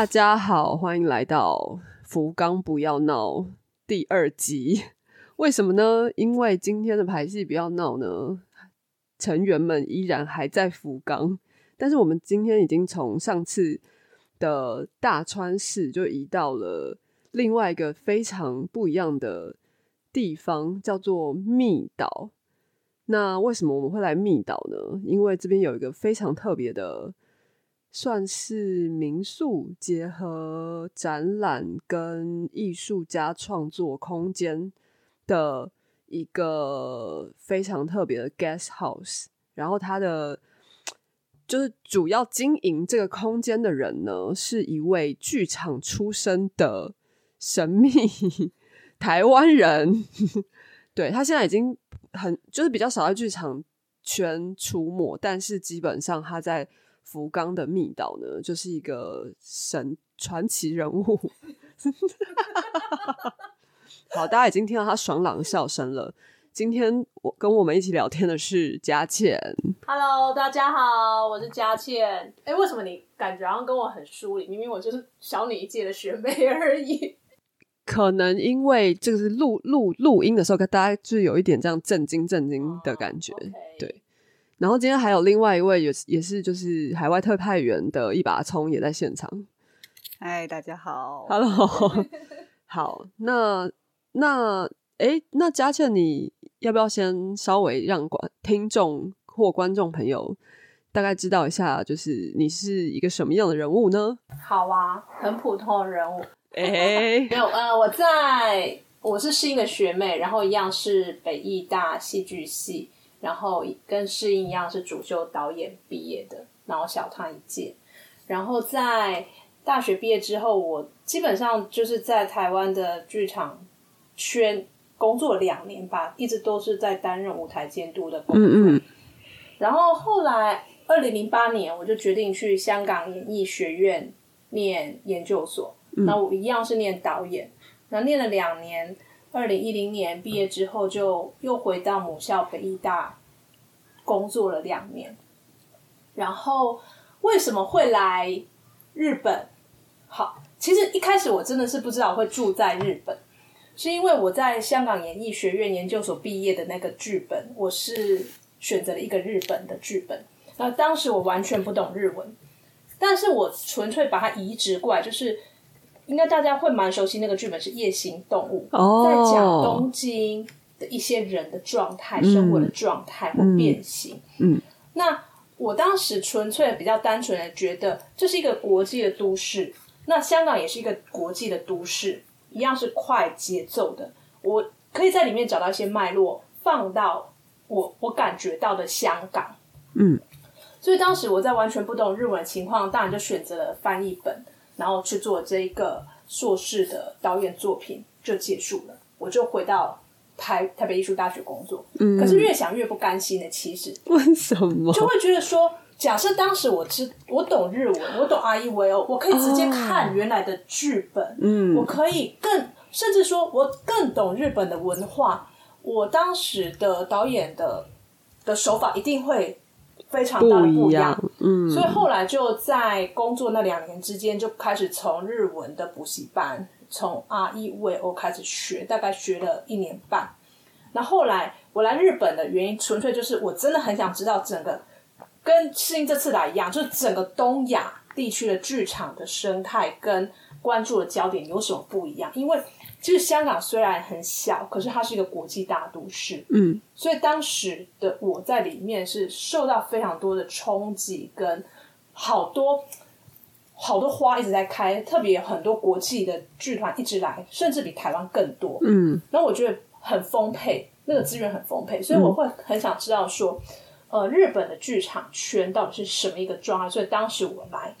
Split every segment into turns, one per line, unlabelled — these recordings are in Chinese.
大家好，欢迎来到福冈不要闹第二集。为什么呢？因为今天的排戏不要闹呢，成员们依然还在福冈，但是我们今天已经从上次的大川市就移到了另外一个非常不一样的地方，叫做密岛。那为什么我们会来密岛呢？因为这边有一个非常特别的。算是民宿结合展览跟艺术家创作空间的一个非常特别的 guest house，然后它的就是主要经营这个空间的人呢，是一位剧场出身的神秘台湾人。对他现在已经很就是比较少在剧场圈出没，但是基本上他在。福冈的密岛呢，就是一个神传奇人物。好，大家已经听到他爽朗的笑声了。今天我跟我们一起聊天的是佳倩。
Hello，大家好，我是佳倩。哎，为什么你感觉好像跟我很疏离？明明我就是小你一届的学妹而已。
可能因为这个是录录录音的时候，跟大家就是有一点这样震惊震惊的感觉，对。然后今天还有另外一位，也也是就是海外特派员的一把葱也在现场。
嗨，大家好
，Hello，好，那那哎，那佳倩，你要不要先稍微让观听众或观众朋友大概知道一下，就是你是一个什么样的人物呢？
好啊，很普通的人物。哎，没有，呃，我在我是新的学妹，然后一样是北艺大戏剧系。然后跟世英一样是主修导演毕业的，然后小他一届。然后在大学毕业之后，我基本上就是在台湾的剧场圈工作两年吧，一直都是在担任舞台监督的工作。嗯嗯。然后后来二零零八年，我就决定去香港演艺学院念研究所。那我一样是念导演，那念了两年。二零一零年毕业之后，就又回到母校北艺大工作了两年。然后为什么会来日本？好，其实一开始我真的是不知道会住在日本，是因为我在香港演艺学院研究所毕业的那个剧本，我是选择了一个日本的剧本。那当时我完全不懂日文，但是我纯粹把它移植过来，就是。应该大家会蛮熟悉那个剧本是《夜行动物》，哦在讲东京的一些人的状态、生活的状态或变形。嗯，那我当时纯粹比较单纯的觉得这是一个国际的都市，那香港也是一个国际的都市，一样是快节奏的。我可以在里面找到一些脉络，放到我我感觉到的香港。嗯，所以当时我在完全不懂日文的情况，当然就选择了翻译本。然后去做这一个硕士的导演作品就结束了，我就回到台台北艺术大学工作。嗯，可是越想越不甘心的，其实
为什么
就会觉得说，假设当时我知我懂日文，我懂 R E V O，我可以直接看原来的剧本。嗯，我可以更甚至说我更懂日本的文化，我当时的导演的的手法一定会。非常大的不一样，嗯，所以后来就在工作那两年之间，就开始从日文的补习班，从 R E V O 开始学，大概学了一年半。那后来我来日本的原因，纯粹就是我真的很想知道整个跟适应这次来一样，就是整个东亚地区的剧场的生态跟关注的焦点有什么不一样，因为。其实香港虽然很小，可是它是一个国际大都市。嗯，所以当时的我在里面是受到非常多的冲击，跟好多好多花一直在开，特别很多国际的剧团一直来，甚至比台湾更多。嗯，然后我觉得很丰沛，那个资源很丰沛，所以我会很想知道说，呃，日本的剧场圈到底是什么一个状态？所以当时我来。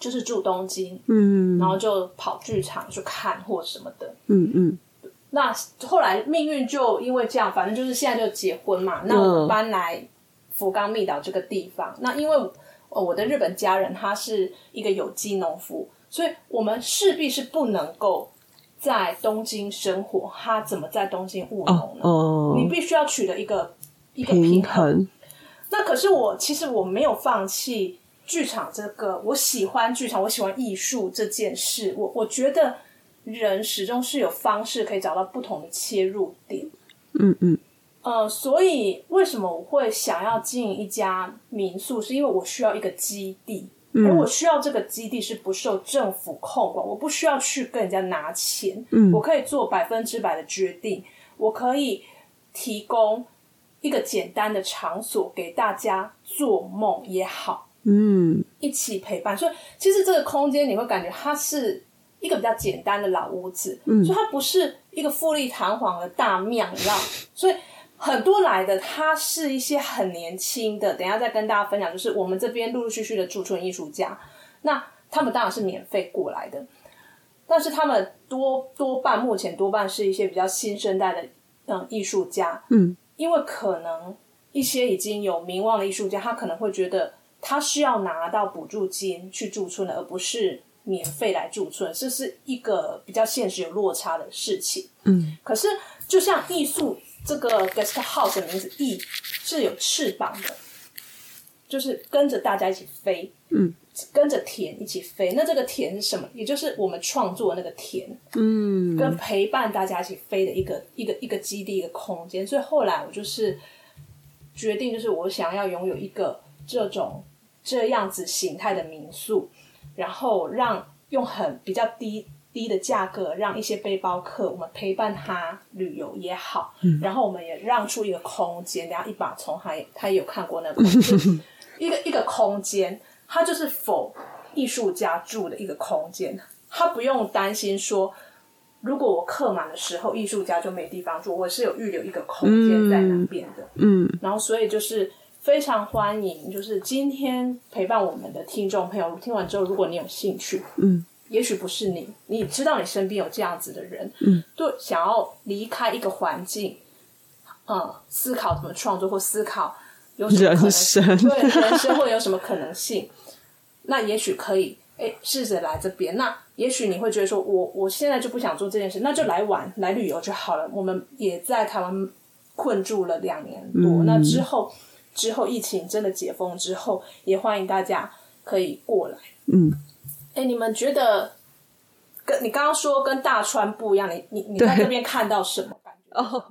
就是住东京，嗯，然后就跑剧场去看或什么的，嗯嗯。那后来命运就因为这样，反正就是现在就结婚嘛。那我搬来福冈密岛这个地方，那因为我的日本家人他是一个有机农夫，所以我们势必是不能够在东京生活。他怎么在东京务农呢？哦，你必须要取得一个一个平衡。那可是我其实我没有放弃。剧场这个，我喜欢剧场，我喜欢艺术这件事。我我觉得人始终是有方式可以找到不同的切入点。
嗯嗯。
呃，所以为什么我会想要经营一家民宿？是因为我需要一个基地，而我需要这个基地是不受政府控管，我不需要去跟人家拿钱，
嗯，
我可以做百分之百的决定，我可以提供一个简单的场所给大家做梦也好。
嗯，
一起陪伴，所以其实这个空间你会感觉它是一个比较简单的老屋子，
嗯，
所以它不是一个富丽堂皇的大庙，你知道？所以很多来的，他是一些很年轻的。等下再跟大家分享，就是我们这边陆陆续续的驻村艺术家，那他们当然是免费过来的，但是他们多多半目前多半是一些比较新生代的嗯艺术家，
嗯，
因为可能一些已经有名望的艺术家，他可能会觉得。他需要拿到补助金去驻村的，而不是免费来驻村，这是一个比较现实有落差的事情。
嗯，
可是就像艺术这个 guest house 的名字“艺”是有翅膀的，就是跟着大家一起飞，
嗯，
跟着田一起飞。那这个田是什么？也就是我们创作那个田，
嗯，
跟陪伴大家一起飞的一个一个一个基地一个空间。所以后来我就是决定，就是我想要拥有一个这种。这样子形态的民宿，然后让用很比较低低的价格，让一些背包客我们陪伴他旅游也好，然后我们也让出一个空间。然后一把从他他也有看过那个 一个一个空间，他就是否艺术家住的一个空间，他不用担心说，如果我客满的时候，艺术家就没地方住，我是有预留一个空间在那边的。
嗯，
然后所以就是。非常欢迎，就是今天陪伴我们的听众朋友，听完之后，如果你有兴趣，
嗯，
也许不是你，你知道你身边有这样子的人，
嗯，
对想要离开一个环境，嗯，思考怎么创作或思考有什么可能性，对人生会有什么可能性，那也许可以，哎，试着来这边。那也许你会觉得说，我我现在就不想做这件事，那就来玩来旅游就好了。我们也在台湾困住了两年多，那之后。之后疫情真的解封之后，也欢迎大家可以过来。
嗯，
哎，你们觉得跟你刚刚说跟大川不一样？你你你在那边看到什么感觉？哦，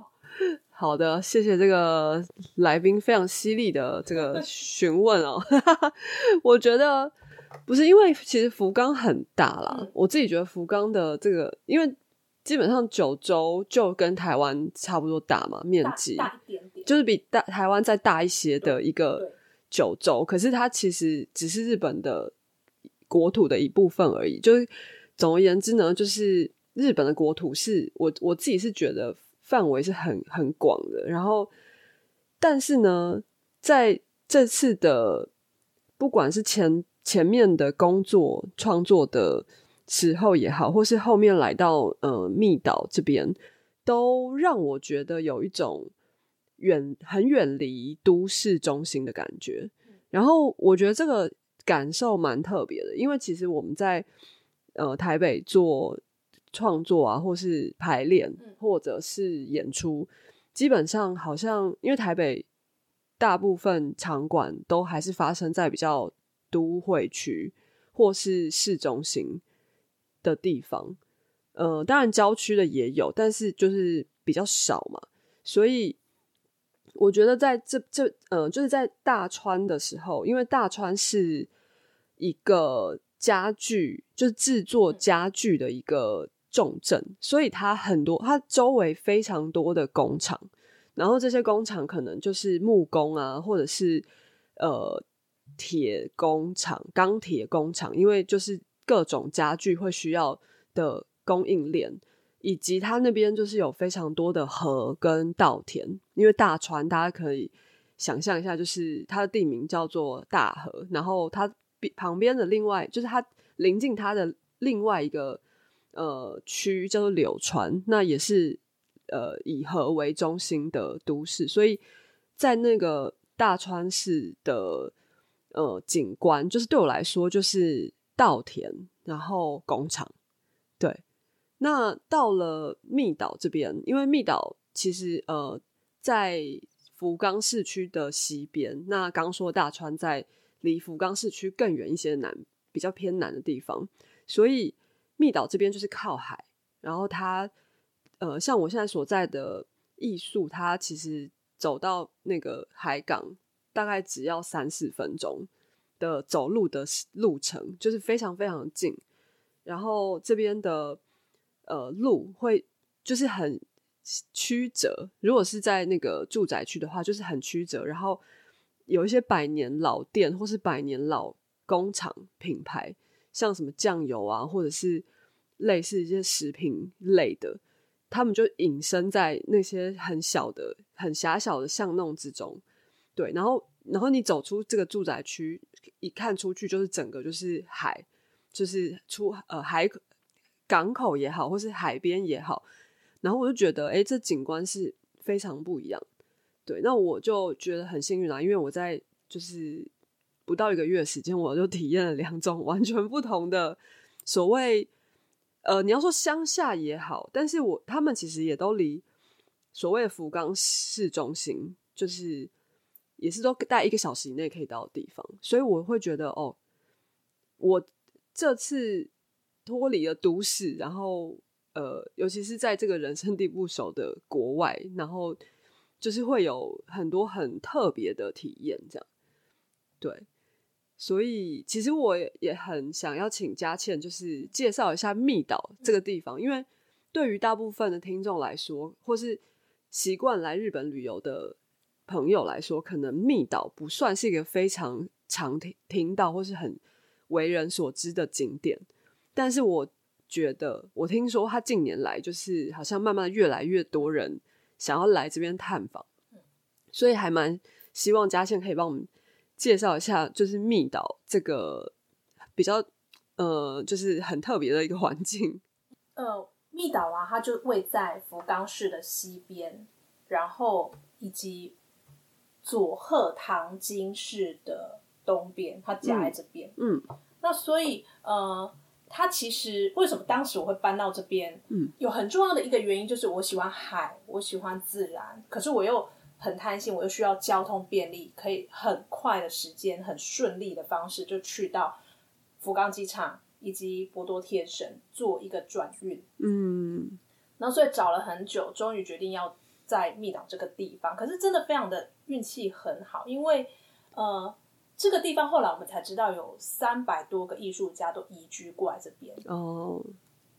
好的，谢谢这个来宾非常犀利的这个询问哦。我觉得不是因为其实福冈很大啦，我自己觉得福冈的这个，因为基本上九州就跟台湾差不多大嘛，面积
大一点。
就是比大台湾再大一些的一个九州，可是它其实只是日本的国土的一部分而已。就是总而言之呢，就是日本的国土是我我自己是觉得范围是很很广的。然后，但是呢，在这次的不管是前前面的工作创作的时候也好，或是后面来到呃密岛这边，都让我觉得有一种。远很远离都市中心的感觉，然后我觉得这个感受蛮特别的，因为其实我们在呃台北做创作啊，或是排练，或者是演出，基本上好像因为台北大部分场馆都还是发生在比较都会区或是市中心的地方，呃，当然郊区的也有，但是就是比较少嘛，所以。我觉得在这这呃，就是在大川的时候，因为大川是一个家具，就是制作家具的一个重镇，所以它很多，它周围非常多的工厂，然后这些工厂可能就是木工啊，或者是呃铁工厂、钢铁工厂，因为就是各种家具会需要的供应链。以及它那边就是有非常多的河跟稻田，因为大川大家可以想象一下，就是它的地名叫做大河，然后它旁边的另外就是它临近它的另外一个呃区叫做柳川，那也是呃以河为中心的都市，所以在那个大川市的呃景观，就是对我来说就是稻田，然后工厂，对。那到了密岛这边，因为密岛其实呃在福冈市区的西边，那刚说大川在离福冈市区更远一些南比较偏南的地方，所以密岛这边就是靠海，然后它呃像我现在所在的艺术，它其实走到那个海港大概只要三四分钟的走路的路程，就是非常非常近。然后这边的呃路会就是很曲折，如果是在那个住宅区的话，就是很曲折。然后有一些百年老店或是百年老工厂品牌，像什么酱油啊，或者是类似一些食品类的，他们就隐身在那些很小的、很狭小的巷弄之中。对，然后然后你走出这个住宅区，一看出去就是整个就是海。就是出呃海港口也好，或是海边也好，然后我就觉得，哎，这景观是非常不一样。对，那我就觉得很幸运啊，因为我在就是不到一个月时间，我就体验了两种完全不同的所谓呃，你要说乡下也好，但是我他们其实也都离所谓福冈市中心，就是也是都在一个小时以内可以到的地方，所以我会觉得，哦，我。这次脱离了都市，然后呃，尤其是在这个人生地不熟的国外，然后就是会有很多很特别的体验，这样对。所以其实我也很想要请佳倩，就是介绍一下密岛这个地方，因为对于大部分的听众来说，或是习惯来日本旅游的朋友来说，可能密岛不算是一个非常常听听到或是很。为人所知的景点，但是我觉得，我听说他近年来就是好像慢慢越来越多人想要来这边探访，所以还蛮希望嘉倩可以帮我们介绍一下，就是密岛这个比较呃，就是很特别的一个环境。
呃，密岛啊，它就位在福冈市的西边，然后以及佐贺唐津市的。东边，它夹在这边。
嗯，
那所以呃，它其实为什么当时我会搬到这边？
嗯，
有很重要的一个原因就是我喜欢海，我喜欢自然，可是我又很贪心，我又需要交通便利，可以很快的时间、很顺利的方式就去到福冈机场以及博多天神做一个转运。
嗯，
然后所以找了很久，终于决定要在密岛这个地方。可是真的非常的运气很好，因为呃。这个地方后来我们才知道有三百多个艺术家都移居过来这边
哦，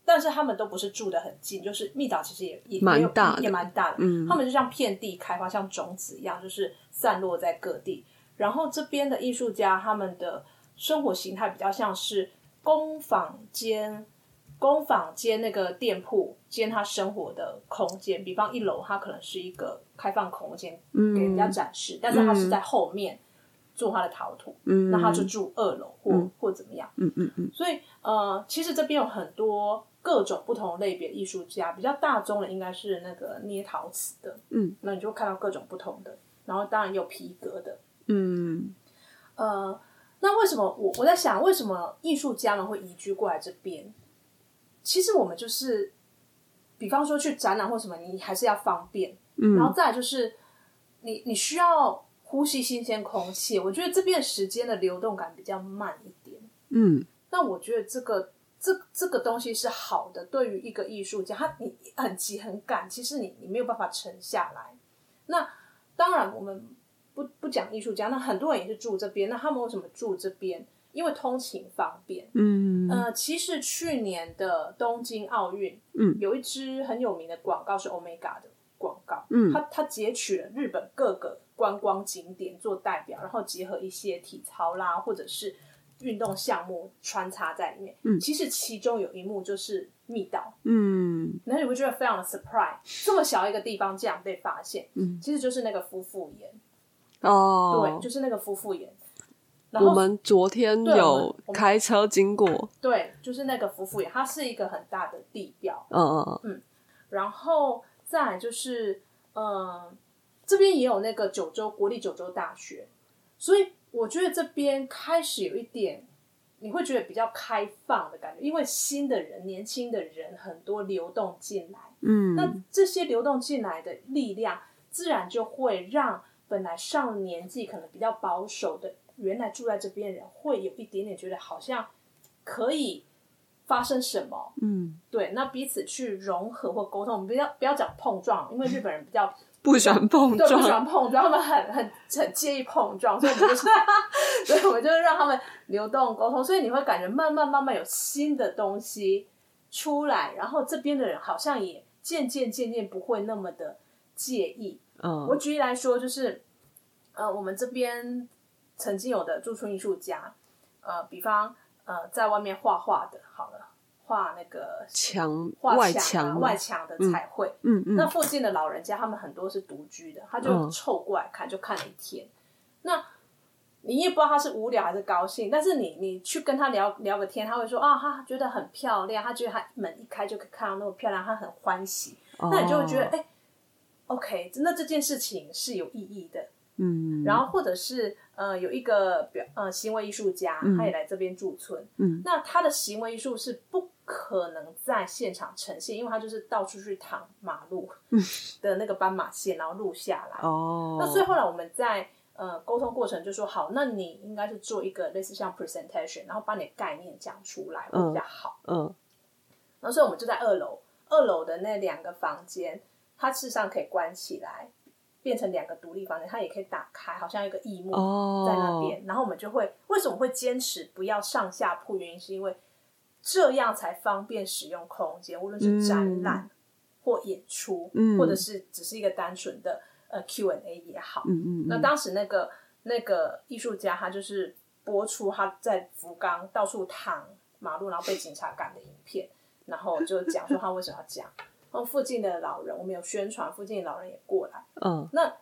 但是他们都不是住的很近，就是密岛其实也也
蛮大
也蛮大的，
嗯，
他们就像遍地开花，像种子一样，就是散落在各地。然后这边的艺术家他们的生活形态比较像是工坊间，工坊兼那个店铺兼他生活的空间，比方一楼它可能是一个开放空间，给人家展示，但是他是在后面。做他的陶土，嗯。那他就住二楼或或怎么样，
嗯嗯嗯。
所以呃，其实这边有很多各种不同类别艺术家，比较大众的应该是那个捏陶瓷的，
嗯，
那你就看到各种不同的，然后当然有皮革的，
嗯，
呃，那为什么我我在想，为什么艺术家们会移居过来这边？其实我们就是，比方说去展览或什么，你还是要方便，
嗯，
然后再就是你你需要。呼吸新鲜空气，我觉得这边时间的流动感比较慢一点。
嗯，
那我觉得这个这这个东西是好的。对于一个艺术家，他你很急很赶，其实你你没有办法沉下来。那当然，我们不不讲艺术家，那很多人也是住这边。那他们为什么住这边？因为通勤方便。
嗯，
呃，其实去年的东京奥运，
嗯，
有一支很有名的广告是 Omega 的广告。
嗯，
它它截取了日本各个。观光景点做代表，然后结合一些体操啦，或者是运动项目穿插在里面。
嗯，
其实其中有一幕就是密道。
嗯，
那你会觉得非常的 surprise，这么小一个地方这样被发现。
嗯，
其实就是那个夫妇岩。
哦，
对，就是那个夫妇岩。
我们昨天有开车经过。
对，就是那个夫妇岩，它是一个很大的地标。
嗯嗯
嗯。然后再就是嗯。这边也有那个九州国立九州大学，所以我觉得这边开始有一点，你会觉得比较开放的感觉，因为新的人、年轻的人很多流动进来，
嗯，
那这些流动进来的力量，自然就会让本来上年纪可能比较保守的原来住在这边人会有一点点觉得好像可以发生什么，
嗯，
对，那彼此去融合或沟通，我们不要不要讲碰撞，因为日本人比较
不喜欢碰
撞，不喜，欢碰撞，他们很很很介意碰撞，所以我们就是，所以我们就是让他们流动沟通，所以你会感觉慢慢慢慢有新的东西出来，然后这边的人好像也渐渐渐渐不会那么的介意。嗯。我
嗯
举例来说，就是呃，我们这边曾经有的驻村艺术家，呃，比方呃，在外面画画的，好了，画那个
墙
画
外
墙外墙的彩绘，
嗯嗯
那附近的老人家，他们很多是独居的，他就
嗯
凑过来看，就看了一天。那你也不知道他是无聊还是高兴，但是你你去跟他聊聊个天，他会说啊，他觉得很漂亮，他觉得他门一开就可以看到那么漂亮，他很欢喜。那你就会觉得，
哦
哎、o k 那这件事情是有意义的。
嗯，
然后或者是呃，有一个表呃行为艺术家，他也来这边驻村。
嗯
那他的行为艺术是不可能在现场呈现，因为他就是到处去躺马路 的那个斑马线，然后录下来。
哦，
那所以后来我们在呃沟通过程就说，好，那你应该是做一个类似像 presentation，然后把你的概念讲出来会比较好。
嗯
然后所以我们就在二楼，二楼的那两个房间，它事实上可以关起来，变成两个独立房间，它也可以打开，好像一个异幕
哦
在那边。然后我们就会为什么会坚持不要上下铺？原因是因为这样才方便使用空间，无论是展览或演出，
嗯
或者是只是一个单纯的呃 Q&A 也好。
嗯嗯
那当时那个那个艺术家，他就是播出他在福冈到处躺马路，然后被警察赶的影片，然后就讲说他为什么要这样。然后附近的老人，我们有宣传，附近的老人也过来。
嗯
那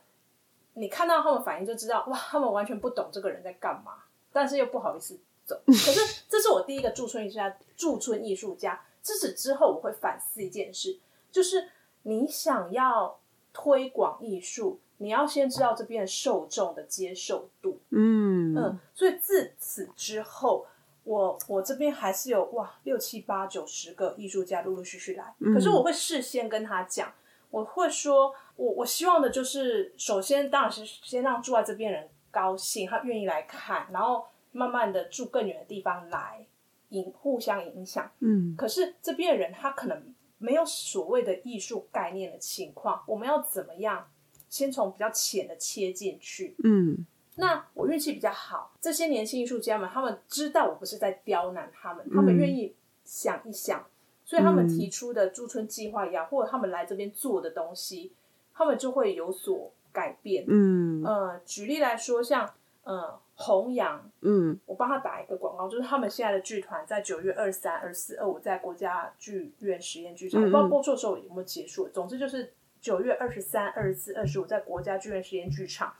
你看到他们反应就知道，哇，他们完全不懂这个人在干嘛，但是又不好意思走。可是这是我第一个驻村艺术家，驻村艺术家。自此之后，我会反思一件事，就是你想要推广艺术，你要先知道这边的受众的接受度。
嗯
嗯，所以自此之后，我我这边还是有哇六七八九十个艺术家陆陆续续来，可是我会事先跟他讲，我会说，我我希望的就是，首先当然是先让住在这边人高兴，他愿意来看，然后慢慢的住更远的地方来，影互相影响。
嗯
可是这边的人他可能没有所谓的艺术概念的情况，我们要怎么样？先从比较浅的切进去，
嗯
那我运气比较好，这些年轻艺术家们，他们知道我不是在刁难他们，他们愿意想一想，所以他们提出的驻村计划也好，或者他们来这边做的东西，他们就会有所改变。
嗯
呃，举例来说，像呃弘扬，
嗯
我帮他打一个广告，就是他们现在的剧团在九月二三、二四、二五在国家剧院实验剧场，我不知道播出的时候有没有结束。总之就是九月二十三、二十四、二十五在国家剧院实验剧场，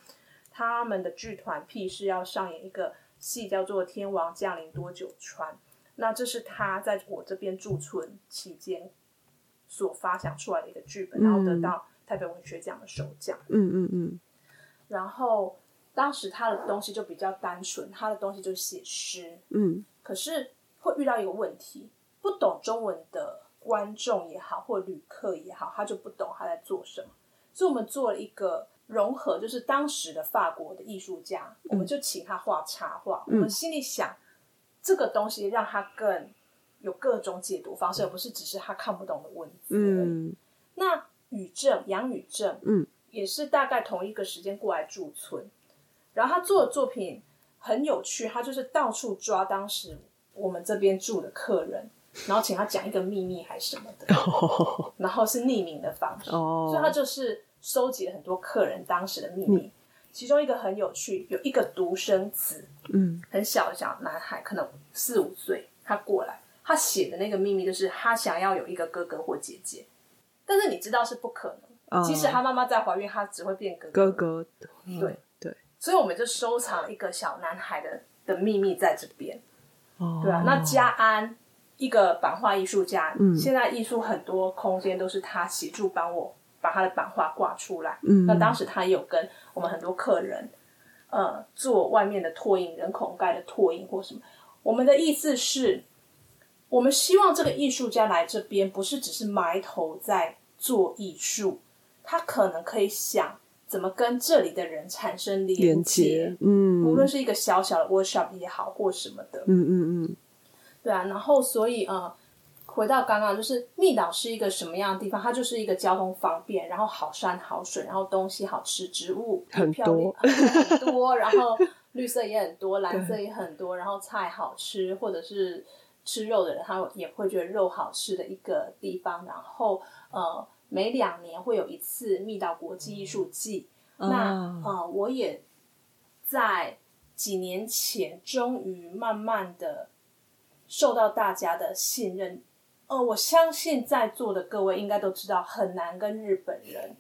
他们的剧团 P 是要上演一个戏，叫做《天王降临多久川》。那这是他在我这边驻村期间所发想出来的一个剧本，然后得到台北文学奖的首奖。
嗯嗯
然后当时他的东西就比较单纯，他的东西就写诗，
嗯
可是会遇到一个问题，不懂中文的观众也好，或旅客也好，他就不懂他在做什么。所以我们做了一个融合，就是当时的法国的艺术家，我们就请他画插画。我们心里想，这个东西让他更有各种解读方式，而不是只是他看不懂的文字。
嗯。
那宇正杨宇正，
嗯，
也是大概同一个时间过来驻村，然后他做的作品很有趣，他就是到处抓当时我们这边住的客人，然后请他讲一个秘密还是什么的，然后是匿名的方式，
哦。
所以他就是收集了很多客人当时的秘密。其中一个很有趣，有一个独生子，
嗯。
很小的小男孩，可能四五岁，他过来，他写的那个秘密就是他想要有一个哥哥或姐姐，但是你知道是不可能，
哦。
即使他妈妈在怀孕，他只会变哥
哥。哥
对
对。
所以我们就收藏了一个小男孩的的秘密在这边，
哦。
对啊，那家安一个版画艺术家，
嗯。
现在艺术很多空间都是他协助帮我把他的版画挂出来，
嗯
那当时他也有跟我们很多客人，呃，做外面的拓印、人孔盖的拓印或什么。我们的意思是，我们希望这个艺术家来这边，不是只是埋头在做艺术，他可能可以想怎么跟这里的人产生
连
接？
嗯，
无论是一个小小的 workshop 也好，或什么的，
嗯嗯嗯，
对啊。然后，所以呃，回到刚刚，就是密岛是一个什么样的地方？它就是一个交通方便，然后好山好水，然后东西好吃，植物
很
多很多，然后绿色也很多，蓝色也很多，然后菜好吃，或者是吃肉的人他也会觉得肉好吃的一个地方。然后呃。每两年会有一次密岛国际艺术季，那呃，我也在几年前终于慢慢的受到大家的信任。呃，我相信在座的各位应该都知道，很难跟日本人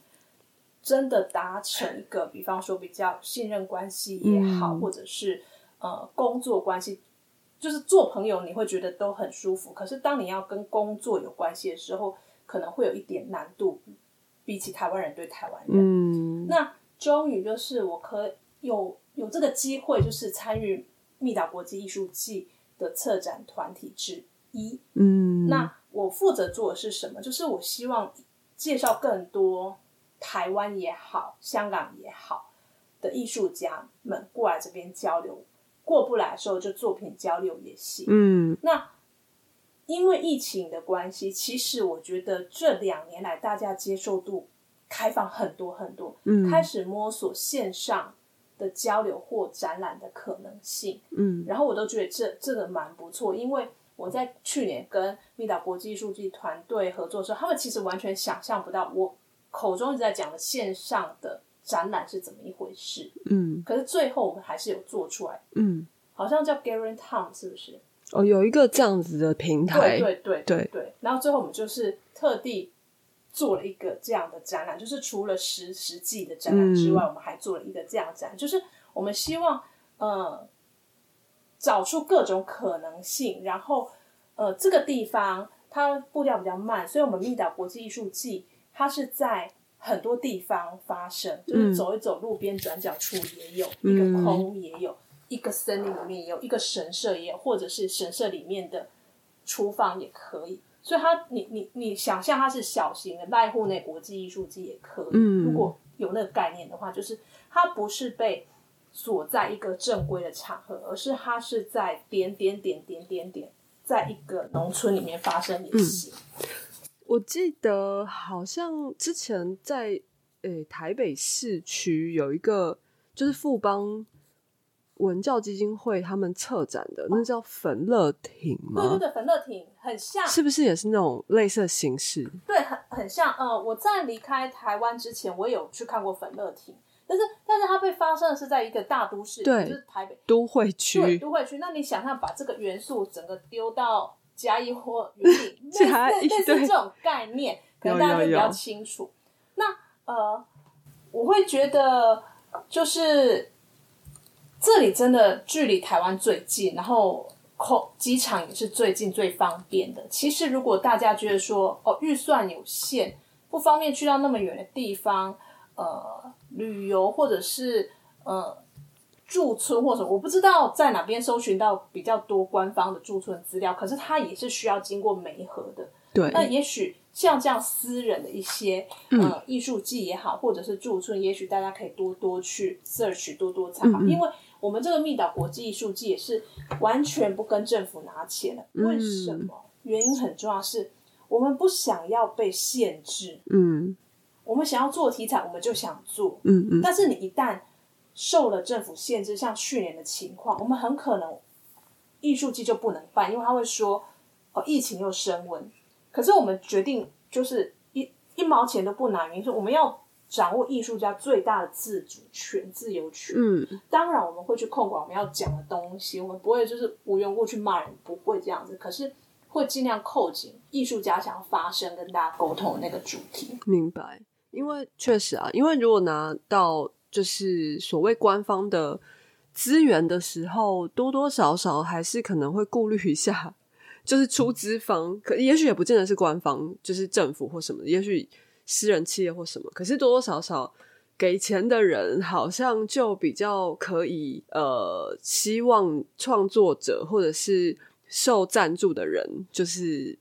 真的达成一个，比方说比较信任关系也好，或者是呃工作关系，就是做朋友你会觉得都很舒服。可是当你要跟工作有关系的时候，可能会有一点难度，比起台湾人对台湾人。
嗯，
那终于就是我可有有这个机会，就是参与密岛国际艺术季的策展团体之一。
嗯，
那我负责做的是什么？就是我希望介绍更多台湾也好、香港也好的艺术家们过来这边交流。过不来的时候，就作品交流也行。
嗯，
那。因为疫情的关系，其实我觉得这两年来大家接受度开放很多很多，
嗯，
开始摸索线上的交流或展览的可能性，
嗯，
然后我都觉得这这个蛮不错，因为我在去年跟密岛国际数据团队合作的时候，他们其实完全想象不到我口中一直在讲的线上的展览是怎么一回事，
嗯，
可是最后我们还是有做出来，
嗯，
好像叫 Garen Town 是不是？
哦，有一个这样子的平台，
对对
对
对。然后最后我们就是特地做了一个这样的展览，就是除了实实际的展览之外，我们还做了一个这样展，就是我们希望呃找出各种可能性。然后呃这个地方它步调比较慢，所以我们密岛国际艺术季它是在很多地方发生，就是走一走路边转角处也有一个空也有。一个森林里面也有一个神社，也有或者是神社里面的厨房也可以。所以它，你你你想象它是小型的濑户内国际艺术季也可以。如果有那个概念的话，就是它不是被锁在一个正规的场合，而是它是在点点点点点点，在一个农村里面发生也行。
我记得好像之前在诶台北市区有一个，就是富邦。文教基金会他们策展的那叫粉乐亭吗？
对对对，粉乐亭很像，
是不是也是那种类似的形式？
对，很很像。呃，我在离开台湾之前，我有去看过粉乐亭，但是但是它被发生的是在一个大都市，
对，
就是台北
都会区，
对，都会区。那你想象把这个元素整个丢到嘉义或云林，类似这种概念，可能大家就比较清楚。那呃，我会觉得就是。这里真的距离台湾最近，然后空机场也是最近最方便的。其实如果大家觉得说哦预算有限，不方便去到那么远的地方，呃，旅游或者是呃驻村或者我不知道在哪边搜寻到比较多官方的驻村资料，可是它也是需要经过媒合的。
对，
那也许像这样私人的一些呃艺术季也好，或者是驻村，也许大家可以多多去 search，多多参考，因为。我们这个密岛国际艺术季也是完全不跟政府拿钱的，为什么？原因很重要，是我们不想要被限制。
嗯，
我们想要做题材，我们就想做。
嗯嗯。
但是你一旦受了政府限制，像去年的情况，我们很可能艺术季就不能办，因为他会说哦，疫情又升温。可是我们决定就是一一毛钱都不拿，原因是我们要。掌握艺术家最大的自主权、自由权。
嗯，
当然我们会去控管我们要讲的东西，我们不会就是无缘无故去骂人，不会这样子。可是会尽量扣紧艺术家想要发声、跟大家沟通的那个主题。
明白，因为确实啊，因为如果拿到就是所谓官方的资源的时候，多多少少还是可能会顾虑一下，就是出资方，可也许也不见得是官方，就是政府或什么，也许。私人企业或什么，可是多多少少给钱的人好像就比较可以呃，希望创作者或者是受赞助的人，就是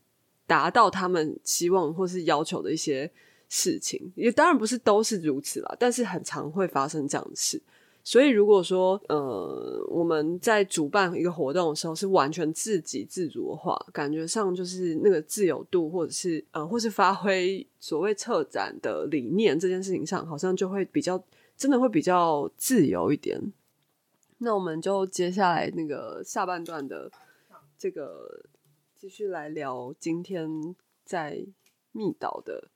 达到他们期望或是要求的一些事情，也当然不是都是如此啦，但是很常会发生这样的事。所以如果说呃我们在主办一个活动的时候是完全自给自足的话，感觉上就是那个自由度或者是呃或是发挥所谓策展的理念这件事情上，好像就会比较真的会比较自由一点。那我们就接下来那个下半段的这个继续来聊今天在密岛的。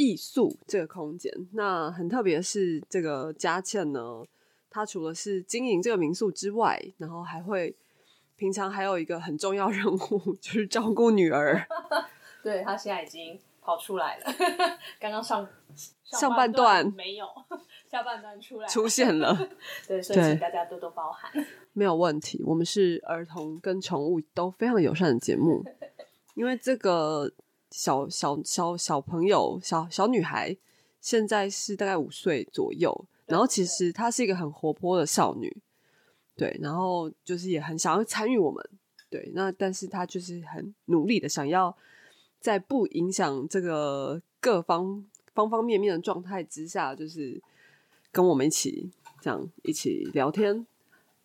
艺术这个空间，那很特别是这个佳倩呢，她除了是经营这个民宿之外，然后还会平常还有一个很重要任务，就是照顾女儿。
对她现在已经跑出来了，刚刚上
上
半
段
没有，下半段出来
出现了。
对，所以请大家多多包涵。
没有问题，我们是儿童跟宠物都非常友善的节目，因为这个。小小小小朋友，小小女孩，现在是大概五岁左右。然后其实她是一个很活泼的少女，对。然后就是也很想要参与我们，对。那但是她就是很努力的想要在不影响这个各方方方面面的状态之下，就是跟我们一起这样一起聊天。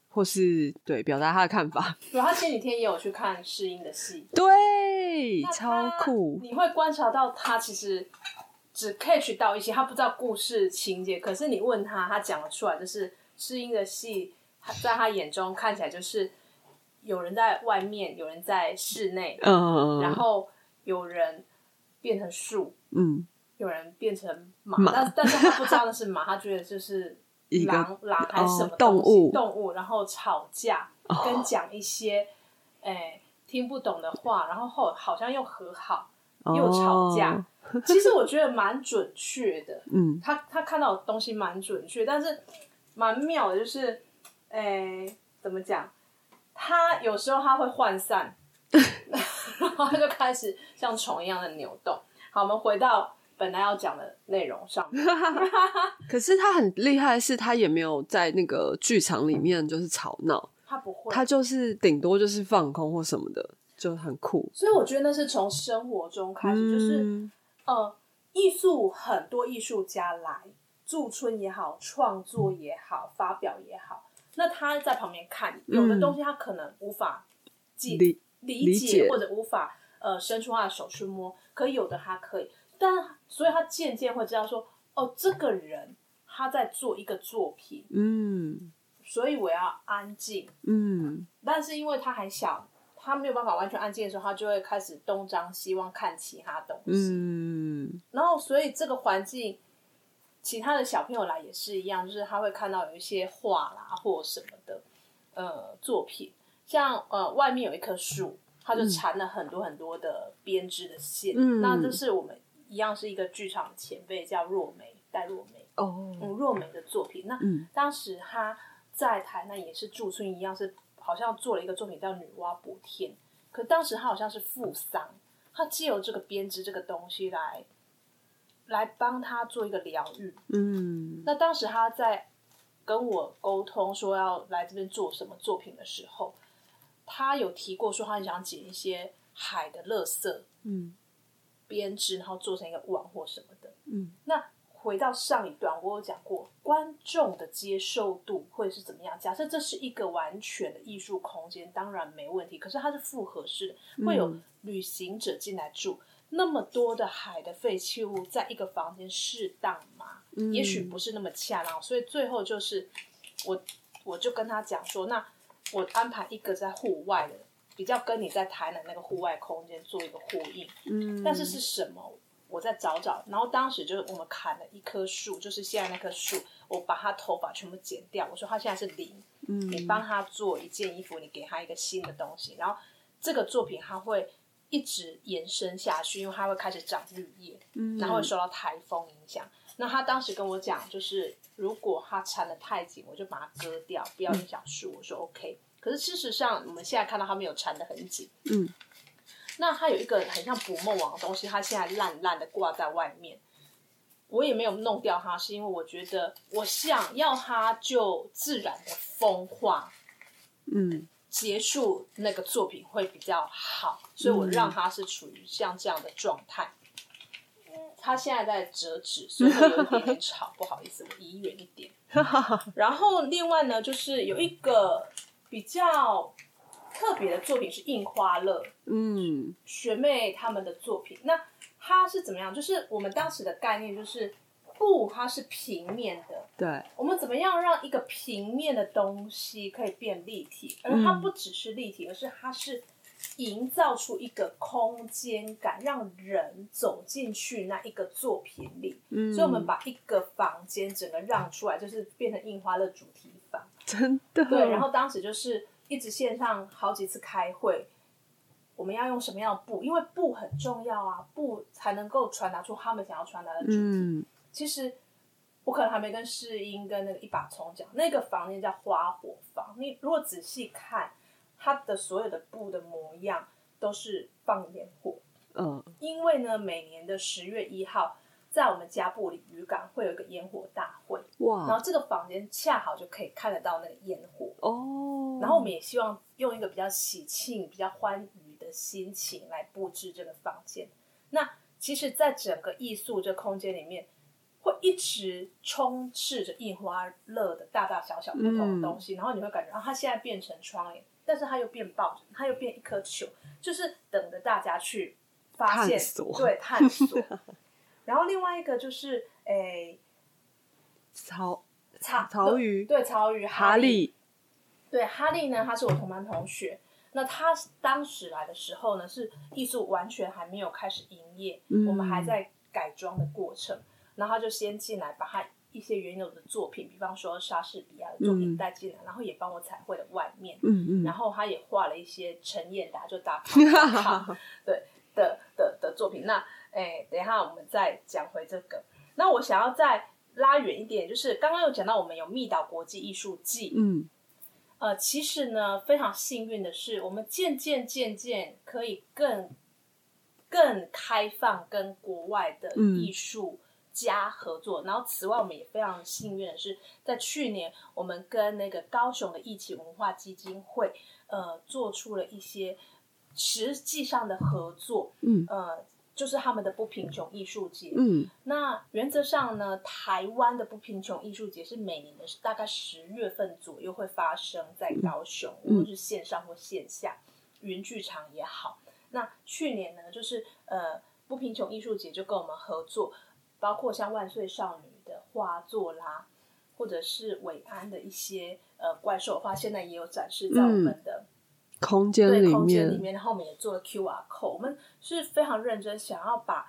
或是对表达他的看法，
对，他前几天也有去看试音的戏，
对，超酷。
你会观察到他其实只 catch 到一些，他不知道故事情节，可是你问他，他讲得出来，就是试音的戏，在他眼中看起来就是有人在外面，有人在室内，嗯，然后有人变成树，嗯，有人变成马，但但是他不知道那是马，他觉得就是。狼狼还是什么动物？动物，然后吵架，跟讲一些诶听不懂的话，然后后好像又和好，又吵架。其实我觉得蛮准确的，嗯，他他看到的东西蛮准确，但是蛮妙的，就是诶怎么讲？他有时候他会涣散，然后他就开始像虫一样的扭动。好，我们回到。本来要讲的内容上，
可是他很厉害，是他也没有在那个剧场里面就是吵闹，
他不会，
他就是顶多就是放空或什么的，就很酷。
所以我觉得那是从生活中开始，就是呃，艺术很多艺术家来驻村也好，创作也好，发表也好，那他在旁边看，有的东西他可能无法理理解或者无法呃伸出他的手去摸，可有的他可以。但所以，他渐渐会知道说，哦，这个人他在做一个作品，嗯，所以我要安静，嗯。但是因为他还小，他没有办法完全安静的时候，他就会开始东张西望看其他东西，嗯。然后，所以这个环境，其他的小朋友来也是一样，就是他会看到有一些画啦或什么的，呃，作品，像呃，外面有一棵树，它就缠了很多很多的编织的线，嗯。那这是我们。一样是一个剧场前辈叫若梅戴若梅哦，嗯，若梅的作品。那当时他在台南也是驻村一样，是好像做了一个作品叫《女娲补天》。可当时他好像是负伤，他借由这个编织这个东西来来帮他做一个疗愈。嗯，那当时他在跟我沟通说要来这边做什么作品的时候，他有提过说他很想捡一些海的垃圾。嗯。编织，然后做成一个网或什么的。嗯，那回到上一段，我有讲过观众的接受度会是怎么样。假设这是一个完全的艺术空间，当然没问题。可是它是复合式的，会有旅行者进来住，那么多的海的废弃物在一个房间适当吗？也许不是那么恰当。所以最后就是我我就跟他讲说，那我安排一个在户外的。比较跟你在台南那个户外空间做一个呼应，嗯，但是是什么？我再找找，然后当时就是我们砍了一棵树，就是现在那棵树，我把它头发全部剪掉。我说他现在是零，嗯，你帮他做一件衣服，你给他一个新的东西，然后这个作品它会一直延伸下去，因为它会开始长绿叶，嗯，然后会受到台风影响。那他当时跟我讲，就是如果它缠的太紧，我就把它割掉，不要影响树。我说 OK。可是事实上，我们现在看到它没有缠的很紧。嗯，那它有一个很像捕梦网的东西，它现在烂烂的挂在外面。我也没有弄掉它，是因为我觉得我想要它就自然的风化，嗯，结束那个作品会比较好，所以我让它是处于像这样的状态。他现在在折纸，所以会有一点点吵，不好意思，我移远一点。然后另外呢，就是有一个比较特别的作品是印花乐，嗯，学妹他们的作品。那它是怎么样？就是我们当时的概念就是布它是平面的，
对，
我们怎么样让一个平面的东西可以变立体？而它不只是立体，而是它是。营造出一个空间感，让人走进去那一个作品里。嗯，所以我们把一个房间整个让出来，就是变成印花的主题房。
真的。
对，然后当时就是一直线上好几次开会，我们要用什么样的布？因为布很重要啊，布才能够传达出他们想要传达的主题。嗯，其实我可能还没跟世英跟那个一把葱讲，那个房间叫花火房。你如果仔细看。它的所有的布的模样都是放烟火，嗯，因为呢，每年的十月一号，在我们家布里渔港会有一个烟火大会，哇，然后这个房间恰好就可以看得到那个烟火哦，然后我们也希望用一个比较喜庆、比较欢愉的心情来布置这个房间。那其实，在整个艺术这空间里面，会一直充斥着印花乐的大大小小不同的东西，然后你会感觉，啊，它现在变成窗帘。但是它又变抱枕，它又变一颗球，就是等着大家去发现，对探索。然后另外一个就是诶，
曹
曹
曹鱼，
对曹鱼
哈利，
对哈利呢，他是我同班同学。那他当时来的时候呢，是艺术完全还没有开始营业，我们还在改装的过程。然后他就先进来，把他。一些原有的作品，比方说莎士比亚的作品带进来，然后也帮我彩绘了外面，嗯嗯，然后他也画了一些陈彦达就打 卡，对的的的作品。那哎，等一下我们再讲回这个。那我想要再拉远一点，就是刚刚有讲到我们有密岛国际艺术季，嗯，呃，其实呢非常幸运的是，我们渐渐渐渐可以更更开放跟国外的艺术。家合作，然后此外，我们也非常幸运的是，在去年，我们跟那个高雄的义起文化基金会，呃，做出了一些实际上的合作，嗯，呃，就是他们的不贫穷艺术节，嗯，那原则上呢，台湾的不贫穷艺术节是每年的大概十月份左右会发生在高雄，无论是线上或线下，云剧场也好。那去年呢，就是呃，不贫穷艺术节就跟我们合作。包括像万岁少女的画作啦，或者是伟安的一些呃怪兽画，现在也有展示在我们的
空间里面。
空间里面，然后我们也做了 Q R code，我们是非常认真，想要把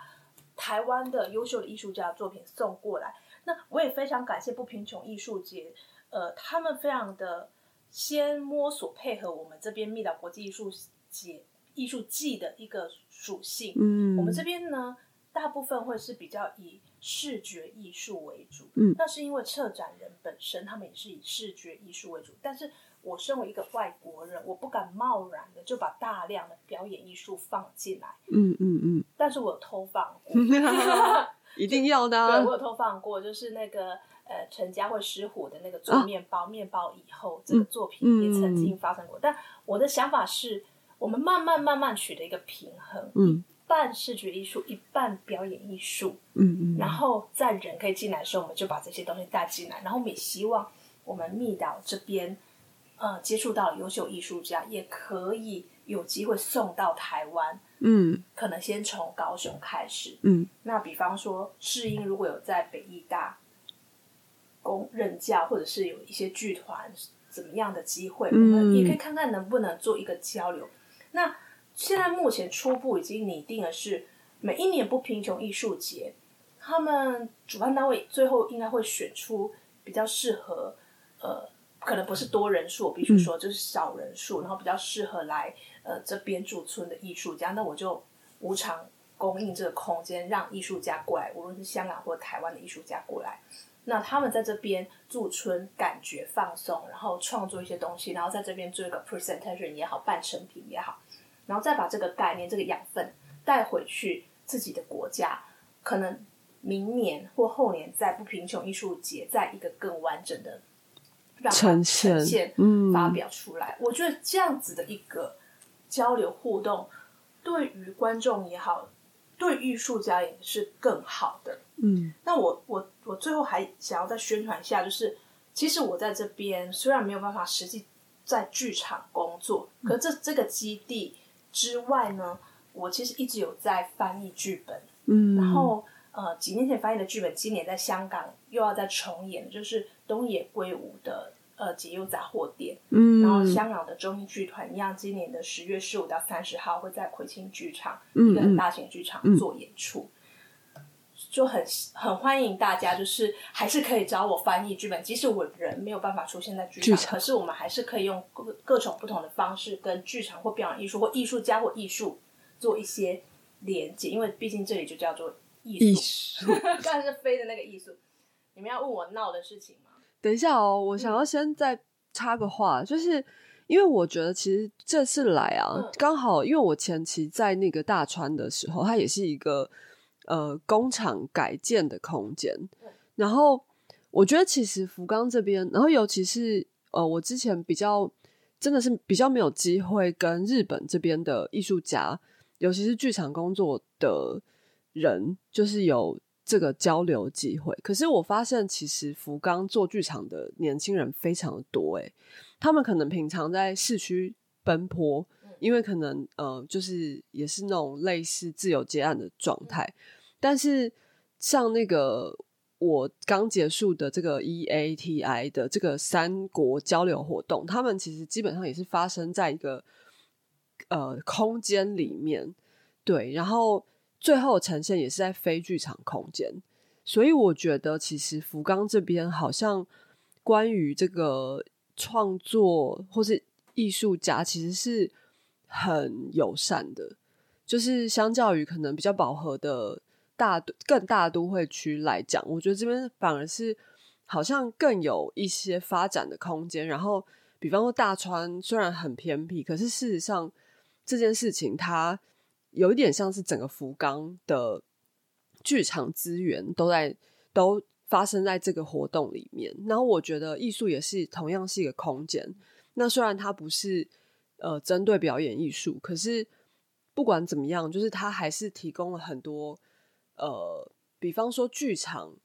台湾的优秀的艺术家的作品送过来。那我也非常感谢不贫穷艺术节，呃，他们非常的先摸索配合我们这边密岛国际艺术节艺术季的一个属性。嗯，我们这边呢。大部分会是比较以视觉艺术为主，嗯，那是因为策展人本身他们也是以视觉艺术为主。但是我身为一个外国人，我不敢贸然的就把大量的表演艺术放进来，嗯嗯嗯。但是我有偷放过，
一定要的。对，
我有偷放过，就是那个呃陈家慧师傅的那个做面包，面包以后这个作品也曾经发生过。但我的想法是，我们慢慢慢慢取得一个平衡，嗯。半视觉艺术，一半表演艺术，嗯嗯，然后在人可以进来的时候，我们就把这些东西带进来。然后我们也希望我们密岛这边，呃，接触到优秀艺术家，也可以有机会送到台湾，嗯，可能先从高雄开始，嗯，那比方说世英如果有在北艺大工任教，或者是有一些剧团怎么样的机会，我们也可以看看能不能做一个交流。那现在目前初步已经拟定的是，每一年不贫穷艺术节，他们主办单位最后应该会选出比较适合，呃，可能不是多人数，我必须说就是少人数，然后比较适合来呃这边驻村的艺术家，那我就无偿供应这个空间，让艺术家过来，无论是香港或台湾的艺术家过来，那他们在这边驻村，感觉放松，然后创作一些东西，然后在这边做一个 presentation 也好，半成品也好。然后再把这个概念、这个养分带回去自己的国家，可能明年或后年在不贫穷艺术节，在一个更完整的呈现、嗯发表出来。我觉得这样子的一个交流互动，对于观众也好，对艺术家也是更好的。
嗯，
那我我我最后还想要再宣传一下，就是其实我在这边虽然没有办法实际在剧场工作，可这这个基地之外呢，我其实一直有在翻译剧本。
嗯，
然后呃，几年前翻译的剧本，今年在香港又要再重演，就是东野圭吾的呃解忧杂货店。
嗯，
然后香港的中英剧团一样，今年的十月十五到三十号会在葵青剧场嗯一个很大型剧场做演出。就很很欢迎大家，就是还是可以找我翻译剧本，即使我人没有办法出现在剧场，可是我们还是可以用各各种不同的方式跟剧场或表演艺术或艺术家或艺术做一些连接，因为毕竟这里就叫做艺术，但是飞的那个艺术。你们要问我闹的事情吗？
等一下哦，我想要先再插个话，就是因为我觉得其实这次来啊，刚好因为我前期在那个大川的时候，它也是一个。呃，工厂改建的空间，然后我觉得其实福冈这边，然后尤其是呃，我之前比较真的是比较没有机会跟日本这边的艺术家，尤其是剧场工作的人，就是有这个交流机会。可是我发现，其实福冈做剧场的年轻人非常的多，诶，他们可能平常在市区奔波，因为可能呃，就是也是那种类似自由接案的状态。但是，像那个我刚结束的这个 EATI 的这个三国交流活动，他们其实基本上也是发生在一个呃空间里面，对，然后最后呈现也是在非剧场空间，所以我觉得其实福冈这边好像关于这个创作或是艺术家，其实是很友善的，就是相较于可能比较饱和的。大更大都会区来讲，我觉得这边反而是好像更有一些发展的空间。然后，比方说大川虽然很偏僻，可是事实上这件事情它有一点像是整个福冈的剧场资源都在都发生在这个活动里面。然后，我觉得艺术也是同样是一个空间。那虽然它不是呃针对表演艺术，可是不管怎么样，就是它还是提供了很多。呃，比方说剧场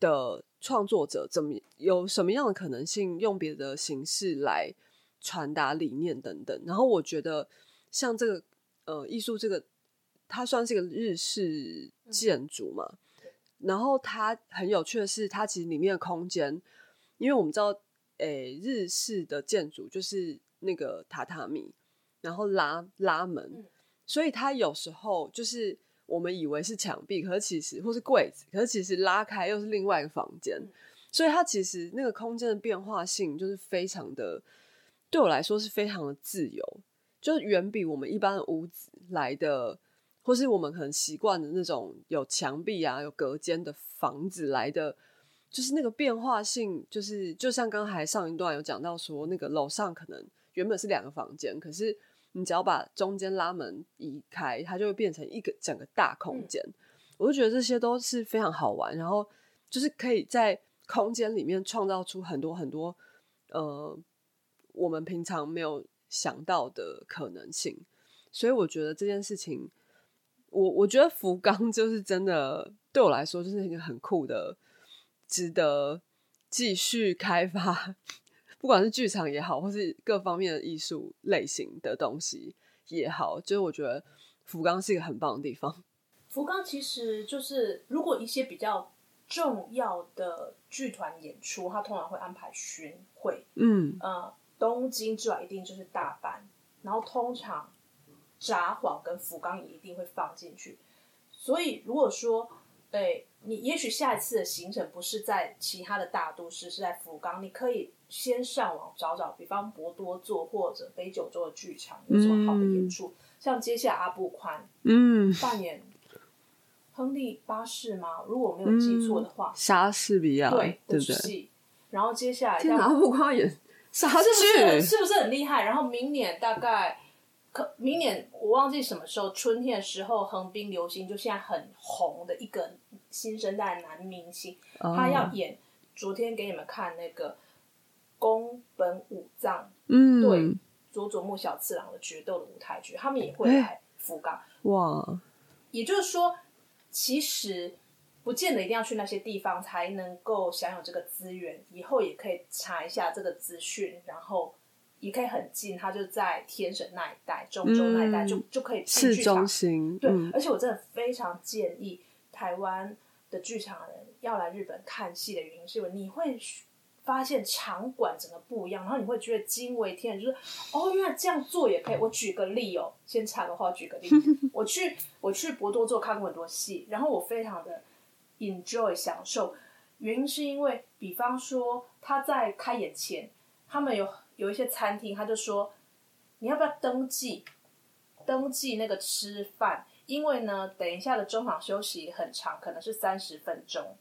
的创作者怎么有什么样的可能性用别的形式来传达理念等等？然后我觉得像这个呃艺术这个，它算是一个日式建筑嘛。然后它很有趣的是，它其实里面的空间，因为我们知道，诶，日式的建筑就是那个榻榻米，然后拉拉门，所以它有时候就是。我们以为是墙壁，可是其实或是柜子，可是其实拉开又是另外一个房间，所以它其实那个空间的变化性就是非常的，对我来说是非常的自由，就远比我们一般的屋子来的，或是我们可能习惯的那种有墙壁啊、有隔间的房子来的，就是那个变化性，就是就像刚才上一段有讲到说，那个楼上可能原本是两个房间，可是。你只要把中间拉门移开，它就会变成一个整个大空间。我就觉得这些都是非常好玩，然后就是可以在空间里面创造出很多很多呃我们平常没有想到的可能性。所以我觉得这件事情，我我觉得福冈 就是真的对我来说就是一个很酷的，值得继续开发。不管是剧场也好，或是各方面的艺术类型的东西也好，就是我觉得福冈是一个很棒的地方。
福冈其实就是如果一些比较重要的剧团演出，它通常会安排巡会。
嗯，
呃，东京之外一定就是大阪，然后通常札幌跟福冈也一定会放进去。所以如果说，对你也许下一次的行程不是在其他的大都市，是在福冈，你可以。先上网找找，比方博多座或者北九州的剧场有什么好的演出，像接下来阿布宽，
嗯，
扮演亨利八世吗？如果我没有记错的话，
莎士比亚
对
对不对？
然后接下来
天哪，阿布宽演莎士，
是不是很厉害？然后明年大概可明年我忘记什么时候，春天的时候横滨流星就现在很红的一个新生代男明星，他要演昨天给你们看那个。宫本武藏嗯对佐佐木小次郎的决斗的舞台剧，他们也会来福冈。
哇！
也就是说，其实不见得一定要去那些地方才能够享有这个资源，以后也可以查一下这个资讯，然后也可以很近，它就在天神那一带、中州那一带，就就可以
市中心。
对，而且我真的非常建议台湾的剧场人要来日本看戏的原因，是因为你会。发现场馆整个不一样，然后你会觉得惊为天人，就是哦，原来这样做也可以。我举个例哦，先插个话，举个例，我去我去博多做看过很多戏，然后我非常的 enjoy 享受，原因是因为，比方说他在开演前，他们有有一些餐厅，他就说你要不要登记登记那个吃饭，因为呢，等一下的中场休息很长，可能是三十分钟，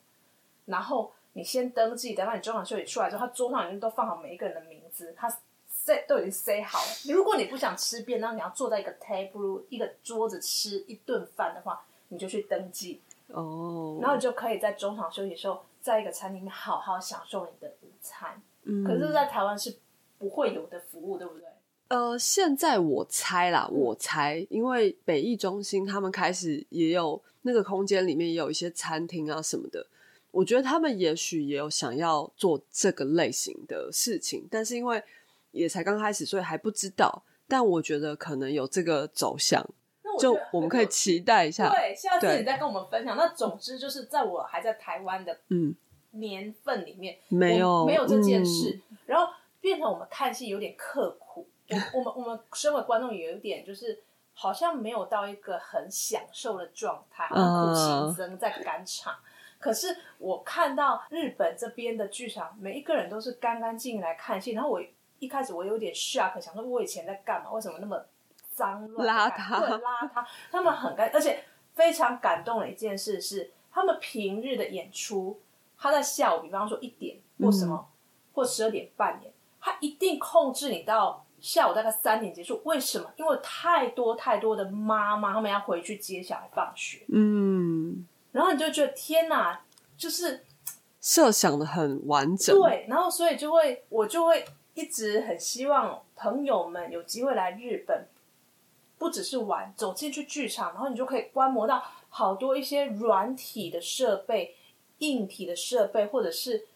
然后。你先登记，等到你中场休息出来之后，他桌上已经都放好每一个人的名字，他塞都已经塞好了。如果你不想吃便当，你要坐在一个 table 一个桌子吃一顿饭的话，你就去登记哦，然后你就可以在中场休息的时候，在一个餐厅好好享受你的午餐。嗯，可是，在台湾是不会有的服务，对不对？
呃，现在我猜啦，我猜，因为北艺中心他们开始也有那个空间里面也有一些餐厅啊什么的。我觉得他们也许也有想要做这个类型的事情，但是因为也才刚开始，所以还不知道。但我觉得可能有这个走向，就我们可以期待一下。
对，下次你再跟我们分享。那总之就是在我还在台湾的嗯年份里面，
没有
没有这件事，然后变成我们看戏有点刻苦。我 们我们身为观众也有点就是好像没有到一个很享受的状态，苦行僧在赶场。可是我看到日本这边的剧场，每一个人都是干干净净来看戏。然后我一开始我有点 shock，想说我以前在干嘛？为什么那么脏乱
邋遢？
对，邋遢。他们很干，而且非常感动的一件事是，他们平日的演出，他在下午，比方说一点或什么，或十二点半演，他一定控制你到下午大概三点结束。为什么？因为太多太多的妈妈，他们要回去接小孩放学。嗯。然后你就觉得天哪，就是
设想的很完整。
对，然后所以就会我就会一直很希望朋友们有机会来日本，不只是玩，走进去剧场，然后你就可以观摩到好多一些软体的设备、硬体的设备，或者是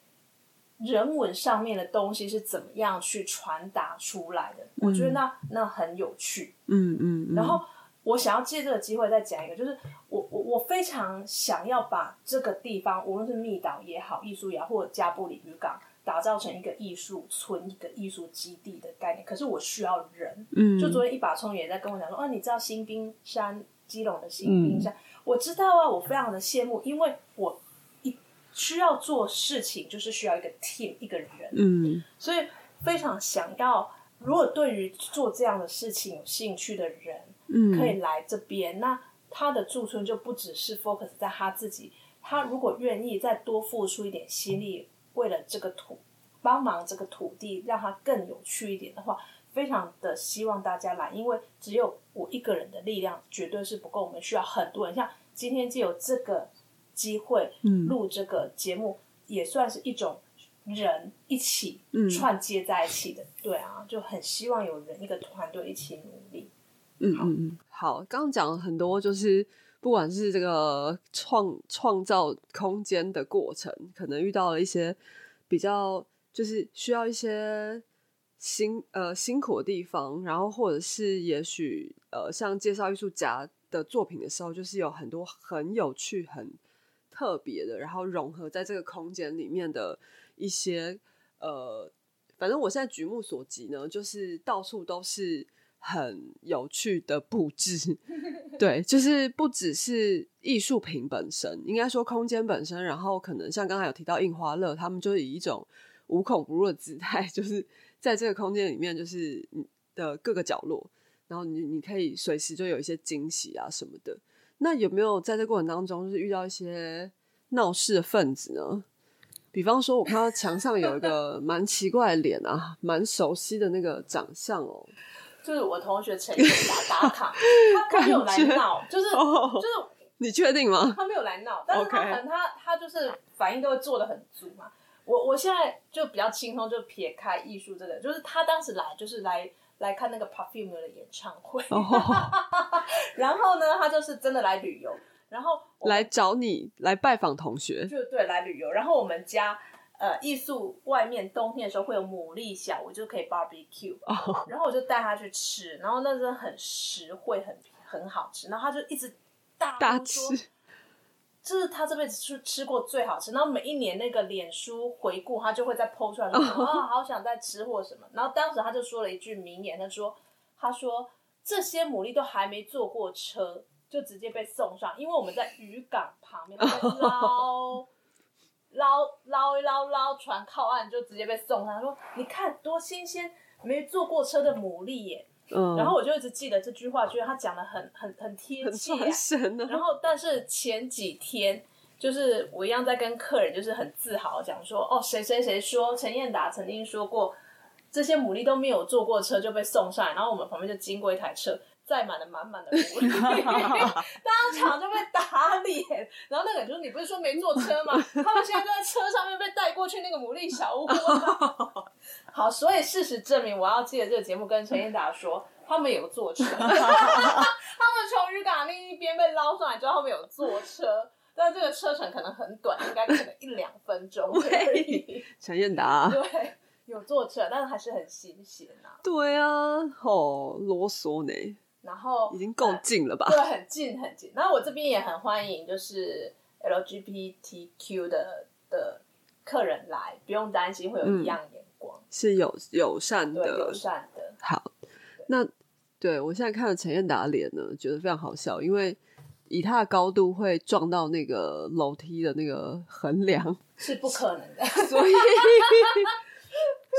人文上面的东西是怎么样去传达出来的。我觉得那那很有趣。嗯嗯，然后。我想要借这个机会再讲一个，就是我我我非常想要把这个地方，无论是密岛也好，艺术也好，或者加布里渔港，打造成一个艺术村、一个艺术基地的概念。可是我需要人，嗯，就昨天一把葱也在跟我讲说，哦，你知道新兵山基隆的新兵山？我知道啊，我非常的羡慕，因为我一需要做事情，就是需要一个 team 一个人，嗯，所以非常想要，如果对于做这样的事情有兴趣的人。嗯可以来这边，那他的驻村就不只是 focus 在他自己，他如果愿意再多付出一点心力，为了这个土，帮忙这个土地，让它更有趣一点的话，非常的希望大家来，因为只有我一个人的力量绝对是不够，我们需要很多人。像今天就有这个机会录这个节目，也算是一种人一起串接在一起的，对啊，就很希望有人一个团队一起努力。
嗯嗯嗯，好，刚刚讲了很多，就是不管是这个创创造空间的过程，可能遇到了一些比较就是需要一些辛呃辛苦的地方，然后或者是也许呃像介绍艺术家的作品的时候，就是有很多很有趣、很特别的，然后融合在这个空间里面的一些呃，反正我现在举目所及呢，就是到处都是。很有趣的布置，对，就是不只是艺术品本身，应该说空间本身，然后可能像刚才有提到印花乐，他们就以一种无孔不入的姿态，就是在这个空间里面，就是的各个角落，然后你你可以随时就有一些惊喜啊什么的。那有没有在这过程当中，就是遇到一些闹事的分子呢？比方说，我看到墙上有一个蛮奇怪的脸啊，蛮熟悉的那个长相哦。
就是我同学陈友达打卡，他 他没有来闹，就是就是
你确定吗？
他没有来闹，但是他可能他他就是反应都会做的很足嘛。我我现在就比较轻松，就撇开艺术这个，就是他当时来就是来来看那个 Perfume 的演唱会，然后呢，他就是真的来旅游，然后
来找你来拜访同学，
就对，来旅游。然后我们家呃艺术外面冬天的时候会有牡蛎小我，就可以 barbecue，然后我就带他去吃，然后那真的很实惠，很很好吃，然后他就一直大
吃。
这是他这辈子吃吃过最好吃，然后每一年那个脸书回顾，他就会再剖出来说啊，好想再吃或什么。然后当时他就说了一句名言，他说：“他说这些牡蛎都还没坐过车，就直接被送上，因为我们在渔港旁边捞捞捞一捞捞船靠岸，就直接被送上。他说你看多新鲜，没坐过车的牡蛎耶。”嗯然后我就一直记得这句话，觉得他讲的很很很贴切。然后，但是前几天，就是我一样在跟客人，就是很自豪讲说，哦，谁谁谁说陈燕达曾经说过，这些牡蛎都没有坐过车就被送上来，然后我们旁边就经过一台车。载满了满满的 牡蛎，当场就被打脸。然后那个人就说：“你不是说没坐车吗？” 他们现在就在车上面被带过去那个牡蛎小屋。好，所以事实证明，我要借这个节目跟陈燕达说，他们有坐车。他们从渔港另一边被捞上来之后，他们有坐车，但这个车程可能很短，应该可能一两分钟而已。
陈彦达
对有坐车，但是还是很新鲜啊。
对啊，好啰嗦呢。
然后
已经够近了吧？
对，很近很近。然后我这边也很欢迎，就是 LGBTQ 的的客人来，不用担心会有异样眼光，
是友友善的，
友善的。
好，那对我现在看了陈燕达脸呢，觉得非常好笑，因为以他的高度会撞到那个楼梯的那个横梁，
是不可能的，
所以。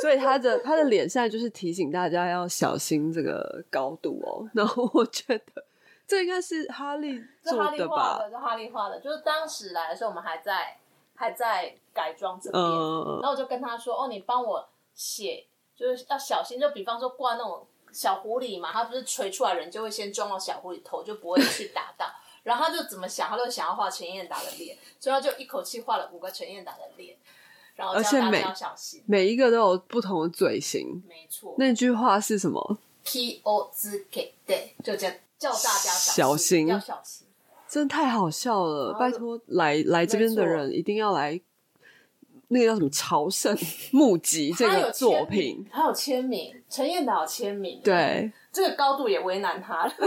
所以他的他的脸现在就是提醒大家要小心这个高度哦。然后我觉得这应该是哈利做
的
吧？
是哈利画的，就是当时来的时候我们还在还在改装这边，然后我就跟他说：“哦，你帮我写，就是要小心。就比方说挂那种小狐狸嘛，他不是垂出来，人就会先撞到小狐狸头，就不会去打到。然后他就怎么想，他就想要画陈燕达的脸，所以他就一口气画了五个陈燕达的脸。”而
且每每一个都有不同的嘴型，
没错。
那句话是什么
？P O Z K，对，就叫叫大家
小心，
要小心。
真的太好笑了！拜托，来来这边的人一定要来，那个叫什么朝圣募集这个作品，
还有签名，陈彦导签名，
对，
这个高度也为难他了。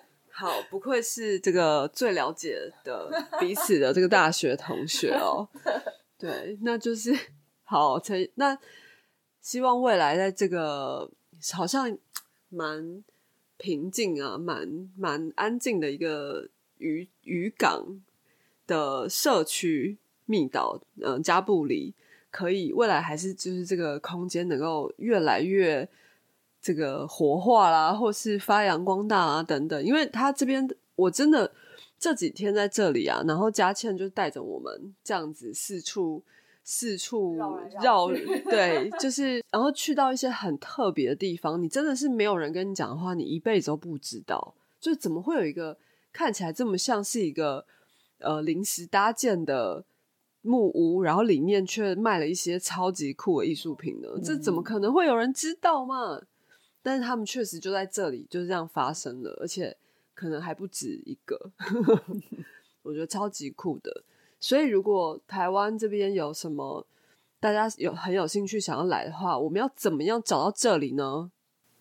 好，不愧是这个最了解的彼此的这个大学同学哦。对，那就是好，陈那希望未来在这个好像蛮平静啊，蛮蛮安静的一个渔渔港的社区密岛，嗯，加布里可以未来还是就是这个空间能够越来越。这个活化啦，或是发扬光大啊，等等。因为他这边，我真的这几天在这里啊，然后佳倩就带着我们这样子四处四处绕，对，就是然后去到一些很特别的地方，你真的是没有人跟你讲的话，你一辈子都不知道。就怎么会有一个看起来这么像是一个呃临时搭建的木屋，然后里面却卖了一些超级酷的艺术品呢？这怎么可能会有人知道嘛？但是他们确实就在这里，就是这样发生了，而且可能还不止一个，我觉得超级酷的。所以如果台湾这边有什么大家有很有兴趣想要来的话，我们要怎么样找到这里呢？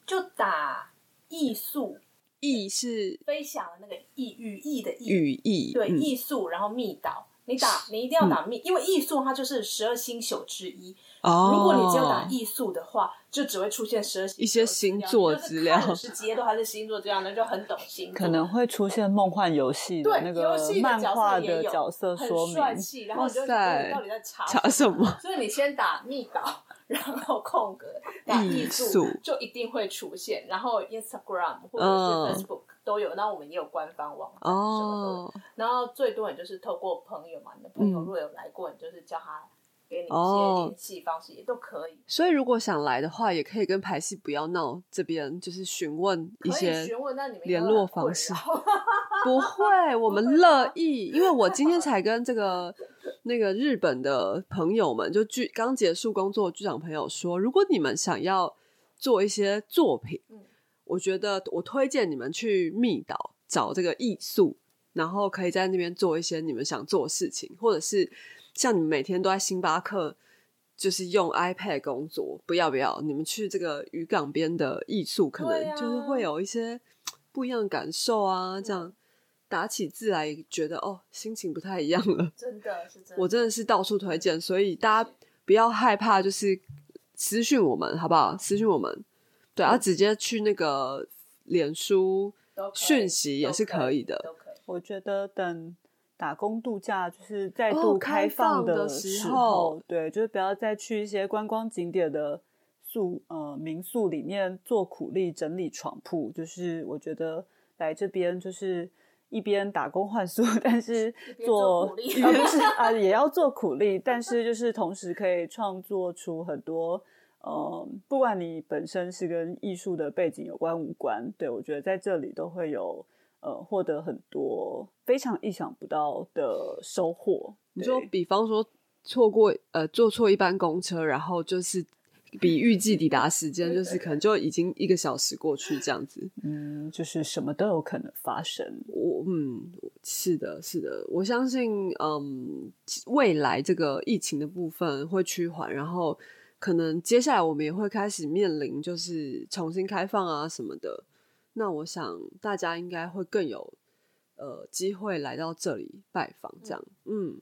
就打艺术，
艺是
飞翔的那个艺，语义的艺，
语义
对艺术，然后密岛，你打你一定要打密，因为艺术它就是十二星宿之一。如果你只有打艺术的话，就只会出现十二
一些星座资料，
十几页都还是星座这样的，就很懂星座。
可能会出现梦幻游戏的那个漫画的角色说明，
帅气，然后你就到底在查
查什么？
所以你先打密稿，然后空格打艺术，就一定会出现。然后 Instagram 或者是 Facebook 都有，那我们也有官方网站什么的。然后最多也就是透过朋友嘛，你的朋友如果有来过，你就是叫他。给你一些联系方式也都可以，
所以如果想来的话，也可以跟排戏不要闹这边，就是询问一些
询问那你们
联络方式。不会，我们乐意，因为我今天才跟这个那个日本的朋友们，就剧刚结束工作剧场朋友说，如果你们想要做一些作品，我觉得我推荐你们去密岛找这个艺术，然后可以在那边做一些你们想做的事情，或者是像你们每天都在星巴克，就是用 iPad 工作，不要不要，你们去这个渔港边的艺术，可能就是会有一些不一样的感受啊，这样。打起字来，觉得哦，心情不太一样了。
真的是真，
我真的是到处推荐，所以大家不要害怕，就是私讯我们好不好？私讯我们，对，然后直接去那个脸书讯息也是可以的。
我觉得等打工度假就是再度开放的时候，对，就是不要再去一些观光景点的宿呃民宿里面做苦力整理床铺，就是我觉得来这边就是。一边打工换宿，但是做
也
是啊，也要做苦力，但是就是同时可以创作出很多，呃，不管你本身是跟艺术的背景有关无关，对我觉得在这里都会有呃获得很多非常意想不到的收获。
你说，比方说错过呃坐错一班公车，然后就是。比预计抵达时间就是可能就已经一个小时过去这样子，
嗯，就是什么都有可能发生。
我嗯，是的，是的，我相信，嗯，未来这个疫情的部分会趋缓，然后可能接下来我们也会开始面临就是重新开放啊什么的。那我想大家应该会更有呃机会来到这里拜访，这样。嗯，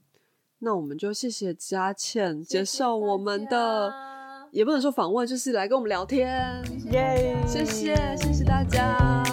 那我们就谢谢佳倩接受我们的。也不能说访问，就是来跟我们聊天。
耶！
谢谢，谢谢大家。